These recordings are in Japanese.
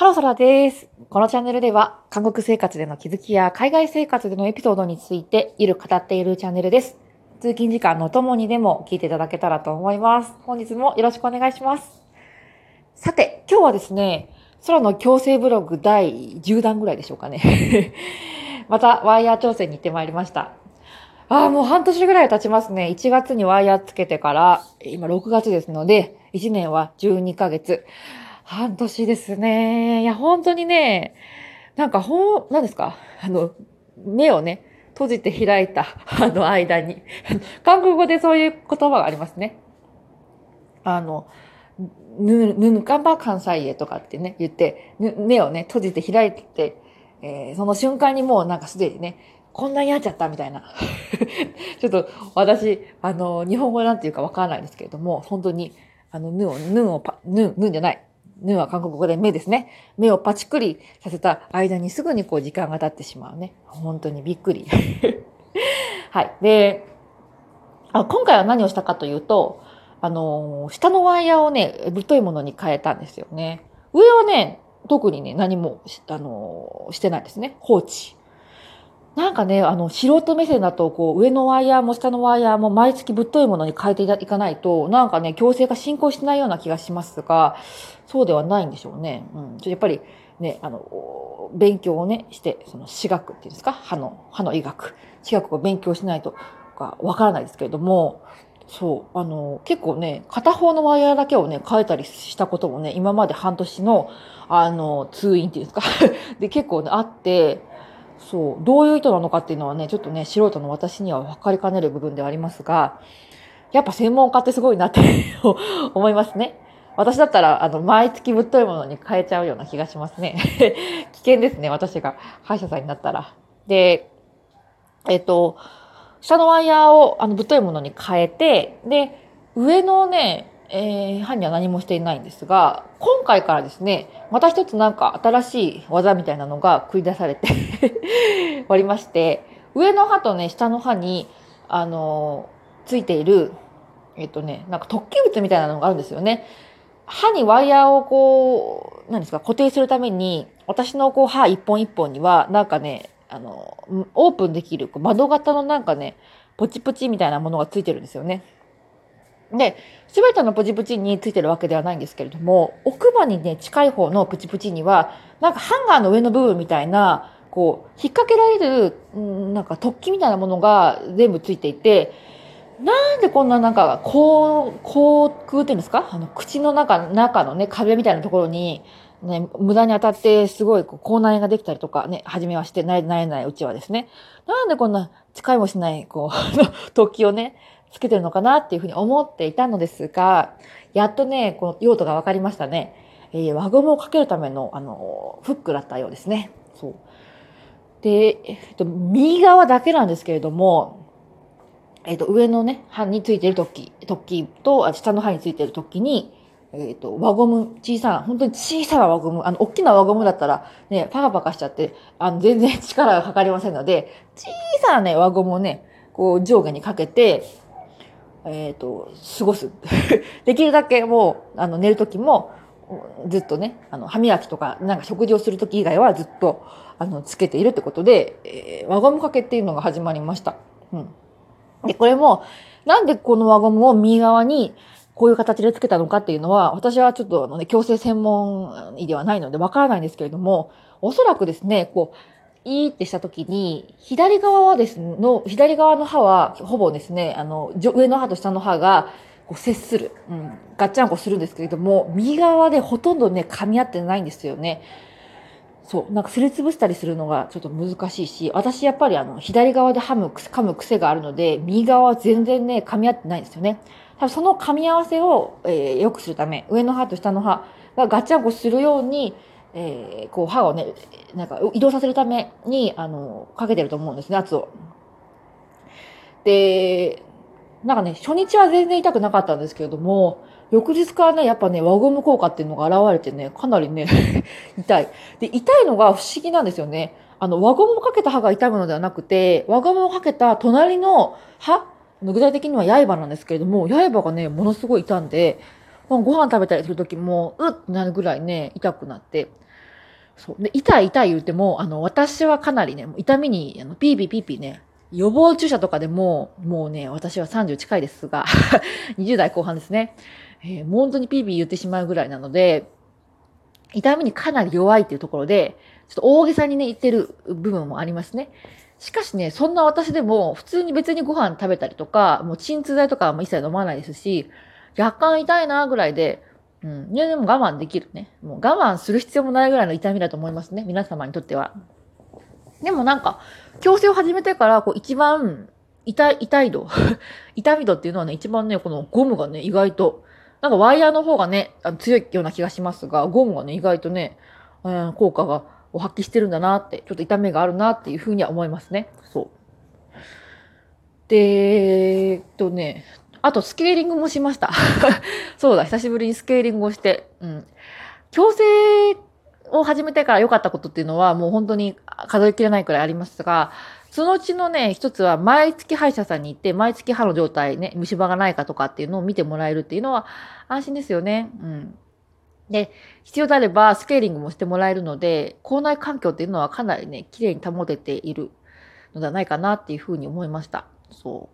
ハローソラです。このチャンネルでは、韓国生活での気づきや海外生活でのエピソードについて、いる語っているチャンネルです。通勤時間のともにでも聞いていただけたらと思います。本日もよろしくお願いします。さて、今日はですね、空の強制ブログ第10弾ぐらいでしょうかね。また、ワイヤー調整に行ってまいりました。ああ、もう半年ぐらい経ちますね。1月にワイヤーつけてから、今6月ですので、1年は12ヶ月。半年ですね。いや、本当にね、なんかほん、何ですか？あの、目をね、閉じて開いた、あの間に。韓国語でそういう言葉がありますね。あの、ぬ、ぬぬかんば関西へとかってね、言って、目をね、閉じて開いて、えーその瞬間にもうなんかすでにね、こんなになっちゃったみたいな。ちょっと私、あの、日本語なんていうかわからないですけれども、本当に、あの、ぬを、ぬをパ、ぬ、ぬじゃない。ぬは韓国語で目ですね。目をパチクリさせた間にすぐにこう時間が経ってしまうね。本当にびっくり。はい。で、あ今回は何をしたかというと、あの、下のワイヤーをね、太いものに変えたんですよね。上はね、特にね、何も、あの、してないですね。放置。なんかね、あの、素人目線だと、こう、上のワイヤーも下のワイヤーも毎月ぶっといものに変えていかないと、なんかね、強制が進行しないような気がしますが、そうではないんでしょうね。うん。ちょやっぱり、ね、あの、勉強をね、して、その、歯学っていうんですか？歯の、歯の医学。歯学を勉強しないとか、わからないですけれども、そう、あの、結構ね、片方のワイヤーだけをね、変えたりしたこともね、今まで半年の、あの、通院っていうんですか？で、結構ね、あって、そう、どういう意図なのかっていうのはね、ちょっとね、素人の私には分かりかねる部分ではありますが、やっぱ専門家ってすごいなって 思いますね。私だったら、あの、毎月ぶっといものに変えちゃうような気がしますね。危険ですね、私が歯医者さんになったら。で、えっと、下のワイヤーをあのぶっといものに変えて、で、上のね、えー、歯には何もしていないんですが、今回からですね、また一つなんか新しい技みたいなのが繰り出されて おりまして、上の歯とね、下の歯に、あのついている、えっとね、なんか突起物みたいなのがあるんですよね。歯にワイヤーをこう、何ですか、固定するために、私のこう歯一本一本には、なんかね、あの、オープンできる窓型のなんかね、ポチポチみたいなものがついてるんですよね。で、すべてのポチプチについてるわけではないんですけれども、奥歯にね、近い方のプチプチには、なんかハンガーの上の部分みたいな、こう、引っ掛けられる、うんなんか突起みたいなものが全部ついていて、なんでこんななんか、こう、口腔っていうんですか？あの、口の中、中のね、壁みたいなところに、ね、無駄に当たって、すごい、こう、口内炎ができたりとかね、初めはして、なれなれないうちはですね。なんでこんな、使いもしない、こう、突起をね、つけてるのかなっていうふうに思っていたのですが、やっとね、この用途が分かりましたね。えー輪ゴムをかけるための、あの、フックだったようですね。で、えっと、右側だけなんですけれども、えっと、上のね、歯についてる突起、突起と、あ下の歯についてる突起に、えっと、輪ゴム、小さな、本当に小さな輪ゴム、あの、大きな輪ゴムだったら、ね、パカパカしちゃって、あの、全然 力がかかりませんので、小さなね、輪ゴムをね、こう、上下にかけて、えっ、と、過ごす。できるだけもう、あの、寝るときも、ずっとね、あの、歯磨きとか、なんか食事をするとき以外はずっと、あの、つけているってことで、えー輪ゴムかけっていうのが始まりました。うん。で、これも、なんでこの輪ゴムを右側に、こういう形でつけたのかっていうのは、私はちょっとあのね、矯正専門医ではないのでわからないんですけれども、おそらくですね、こう、いーってしたときに、左側はですね、の、左側の歯は、ほぼですね、あの、上の歯と下の歯が、こう接する。うん。ガッチャンコするんですけれども、右側でほとんどね、噛み合ってないんですよね。そう。なんかすりつぶしたりするのがちょっと難しいし、私やっぱりあの、左側で噛む、噛む癖があるので、右側は全然ね、噛み合ってないんですよね。多分その噛み合わせを、えー良くするため、上の歯と下の歯がガッチャンコするように、えーこう歯をね、なんか移動させるために、あの、かけてると思うんですね、圧を。で、なんかね、初日は全然痛くなかったんですけれども、翌日からね、やっぱね、輪ゴム効果っていうのが現れてね、かなりね、痛い。で、痛いのが不思議なんですよね。あの、輪ゴムをかけた歯が痛むのではなくて、輪ゴムをかけた隣の歯具体的には刃なんですけれども、刃がね、ものすごい痛んで、ご飯食べたりするときも、うっってなるぐらいね、痛くなって。そう。で、痛い痛い言うても、あの、私はかなりね、痛みに、あの、ピーピーピーピーね、予防注射とかでも、もうね、私は30近いですが、20代後半ですね。えー、もう本当にピーピー言ってしまうぐらいなので、痛みにかなり弱いっていうところで、ちょっと大げさにね、言ってる部分もありますね。しかしね、そんな私でも、普通に別にご飯食べたりとか、もう鎮痛剤とかも一切飲まないですし、若干痛いなぐらいで、うん。いや、でも我慢できるね。もう我慢する必要もないぐらいの痛みだと思いますね。皆様にとっては。でもなんか、矯正を始めてから、こう一番、痛い、痛い度 痛み度っていうのはね、一番ね、このゴムがね、意外と、なんかワイヤーの方がね、あの強いような気がしますが、ゴムがね、意外とね、うん、効果がを発揮してるんだなって、ちょっと痛みがあるなっていうふうには思いますね。そう。で、えっとね、あとスケーリングもしました。そうだ、久しぶりにスケーリングをして、うん。矯正を始めてから良かったことっていうのはもう本当に数えきれないくらいありますが、そのうちのね、一つは毎月歯医者さんに行って、毎月歯の状態ね、虫歯がないかとかっていうのを見てもらえるっていうのは安心ですよね。うん。で、必要であればスケーリングもしてもらえるので、校内環境っていうのはかなりね、綺麗に保てているのではないかなっていうふうに思いました。そ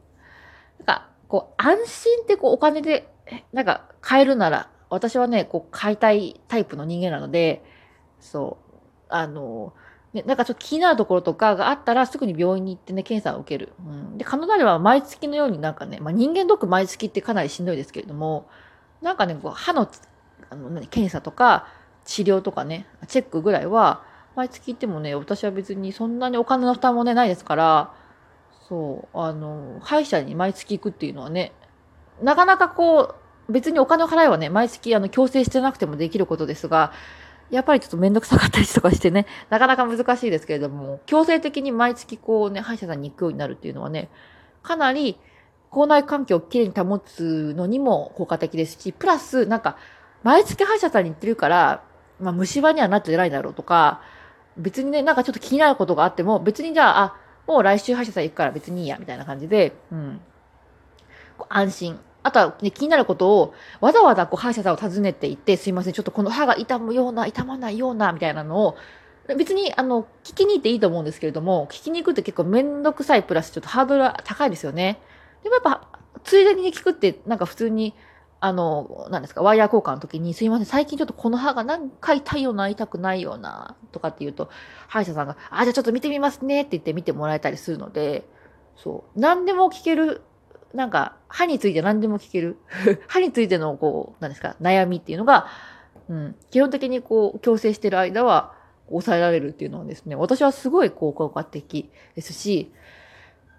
う。なんか、こう、安心ってこう、お金で、なんか、買えるなら、私はね、こう、買いたいタイプの人間なので、そう、あの、ね、なんかちょっと気になるところとかがあったら、すぐに病院に行ってね、検査を受ける。うん。で、カナダでは毎月のようになんかね、まあ、人間ドック毎月ってかなりしんどいですけれども、なんかね、こう、歯の、あの、検査とか、治療とかね、チェックぐらいは、毎月行ってもね、私は別にそんなにお金の負担もね、ないですから、そう、あの、歯医者に毎月行くっていうのはね、なかなかこう、別にお金を払えばね、毎月あの、強制してなくてもできることですが、やっぱりちょっとめんどくさかったりとかしてね、なかなか難しいですけれども、強制的に毎月こうね、歯医者さんに行くようになるっていうのはね、かなり、校内環境をきれいに保つのにも効果的ですし、プラス、なんか、毎月歯医者さんに行ってるから、まあ、虫歯にはなってないだろうとか、別にね、なんかちょっと気になることがあっても、別にじゃあ、あ、もう来週歯医者さん行くから別にいいや、みたいな感じで、うん。安心。あとは、ね、気になることを、わざわざこう歯医者さんを訪ねていって、すいません、ちょっとこの歯が痛むような、痛まないような、みたいなのを、別に、あの、聞きに行っていいと思うんですけれども、聞きに行くって結構めんどくさいプラス、ちょっとハードルは高いですよね。でもやっぱ、ついでに聞くって、なんか普通に、あの、何ですか、ワイヤー交換の時に、すいません、最近ちょっとこの歯が何回痛いような、痛くないような、とかって言うと、歯医者さんが、あ、じゃあちょっと見てみますねって言って見てもらえたりするので、そう、何でも聞ける、なんか、歯について何でも聞ける。歯についての、こう、何ですか、悩みっていうのが、うん、基本的にこう、矯正してる間は、抑えられるっていうのはですね、私はすごい効果的ですし、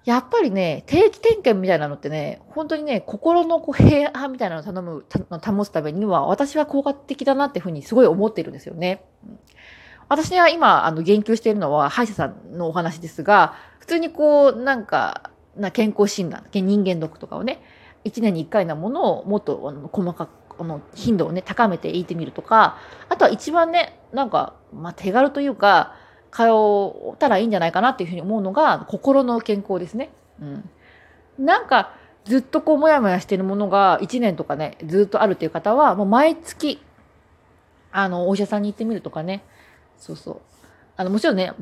やっぱりね、定期点検みたいなのってね、本当にね、心のこう平安みたいなのを頼む、保つためには、私は効果的だなっていうふうにすごい思ってるんですよね。私は今、あの、言及しているのは、歯医者さんのお話ですが、普通にこう、なんか、な健康診断、人間ドックとかをね、1年に1回なものをもっとあの細かく、あの頻度をね、高めていってみるとか、あとは一番ね、なんか、まあ、手軽というか、通ったらいいんじゃないかなっていうふうに思うのが、心の健康ですね。うん。なんか、ずっとこう、もやもやしてるものが1年とかね、ずっとあるっていう方は、もう毎月、あの、お医者さんに行ってみるとかね。そうそう。あの、もちろんね、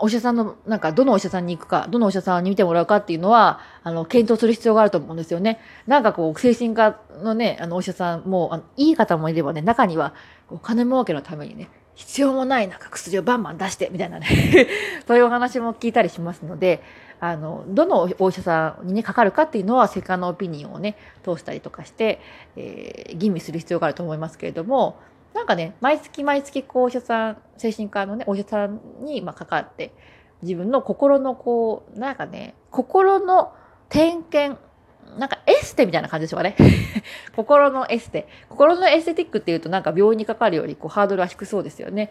お医者さんの、なんか、どのお医者さんに行くか、どのお医者さんに見てもらうかっていうのは、あの、検討する必要があると思うんですよね。なんかこう、精神科のね、あの、お医者さんも、あのいい方もいればね、中には、お金儲けのためにね、必要もないなんか薬をバンバン出して、みたいなね そういうお話も聞いたりしますので、あの、どのお医者さんにね、かかるかっていうのは、セカンドオピニオンをね、通したりとかして、えー、吟味する必要があると思いますけれども、なんかね、毎月毎月、こう、お医者さん、精神科のね、お医者さんに、まあ、かかって、自分の心のこう、なんかね、心の点検、なんかエステみたいな感じでしょうかね。心のエステ。心のエステティックっていうとなんか病院にかかるよりこうハードルは低そうですよね。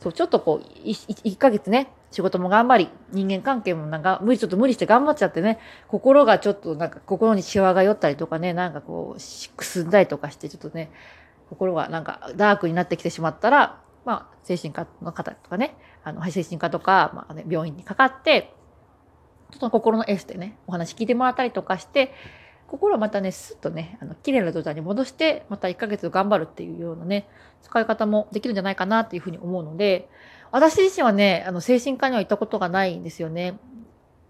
そう、ちょっとこう、1ヶ月ね、仕事も頑張り、人間関係もなんか無理、ちょっと無理して頑張っちゃってね、心がちょっとなんか心にシワが寄ったりとかね、なんかこう、くすんだりとかして、ちょっとね、心がなんかダークになってきてしまったら、まあ、精神科の方とかね、あの、精神科とか、まあね、病院にかかって、ちょっと心のエーステね、お話聞いてもらったりとかして、心をまたね、スッとね、あの、綺麗な状態に戻して、また1ヶ月頑張るっていうようなね、使い方もできるんじゃないかなっていうふうに思うので、私自身はね、あの、精神科には行ったことがないんですよね。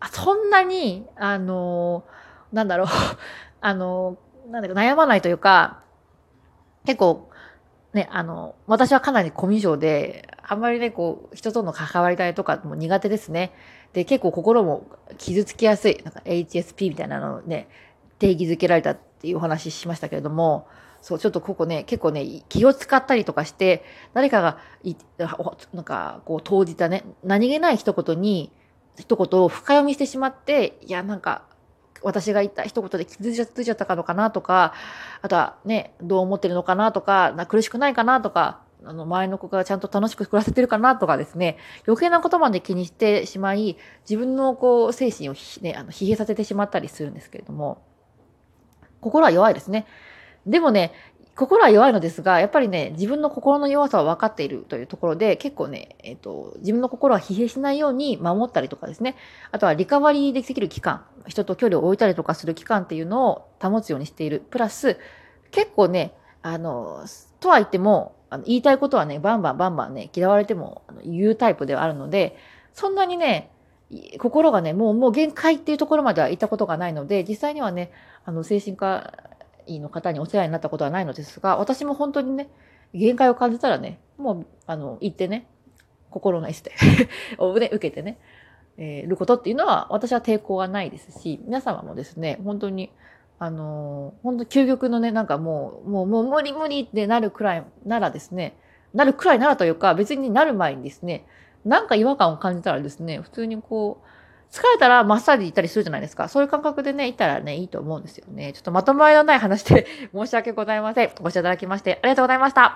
あそんなに、あの、なんだろう、あの、なんだか悩まないというか、結構、ね、あの、私はかなりコミュ障で、あんまりね、こう、人との関わりたいとかも苦手ですね。で、結構心も傷つきやすい、なんか HSP みたいなのをね、定義づけられたっていうお話ししましたけれども、そう、ちょっとここね、結構ね、気を使ったりとかして、誰かがい、なんか、こう、投じたね、何気ない一言に、一言を深読みしてしまって、いや、なんか、私が言った一言で傷ついちゃったのかなとか、あとはね、どう思ってるのかなとか、な苦しくないかなとか、あの、前の子がちゃんと楽しく暮らせてるかなとかですね、余計なことまで気にしてしまい、自分のこう、精神をね、あの、疲弊させてしまったりするんですけれども、心は弱いですね。でもね、心は弱いのですが、やっぱりね、自分の心の弱さは分かっているというところで、結構ね、えっ、ー、と、自分の心は疲弊しないように守ったりとかですね、あとはリカバリーできる期間、人と距離を置いたりとかする期間っていうのを保つようにしている。プラス、結構ね、あの、とは言っても、あの言いたいことはね、バンバンバンバンね、嫌われても言うタイプではあるので、そんなにね、心がね、もう、もう限界っていうところまでは行ったことがないので、実際にはね、あの、精神科の方にお世話になったことはないのですが、私も本当にね、限界を感じたらね、もう、あの、行ってね、心のエステ をね、受けてね、えー、ることっていうのは、私は抵抗はないですし、皆様もですね、本当に、あのー、本当究極のね、なんかもう、もう、もう無理無理ってなるくらいならですね、なるくらいならというか、別になる前にですね、なんか違和感を感じたらですね、普通にこう、疲れたらマッサージ行ったりするじゃないですか。そういう感覚でね、行ったらね、いいと思うんですよね。ちょっとまとまりのない話で 申し訳ございません。ご視聴いただきましてありがとうございました。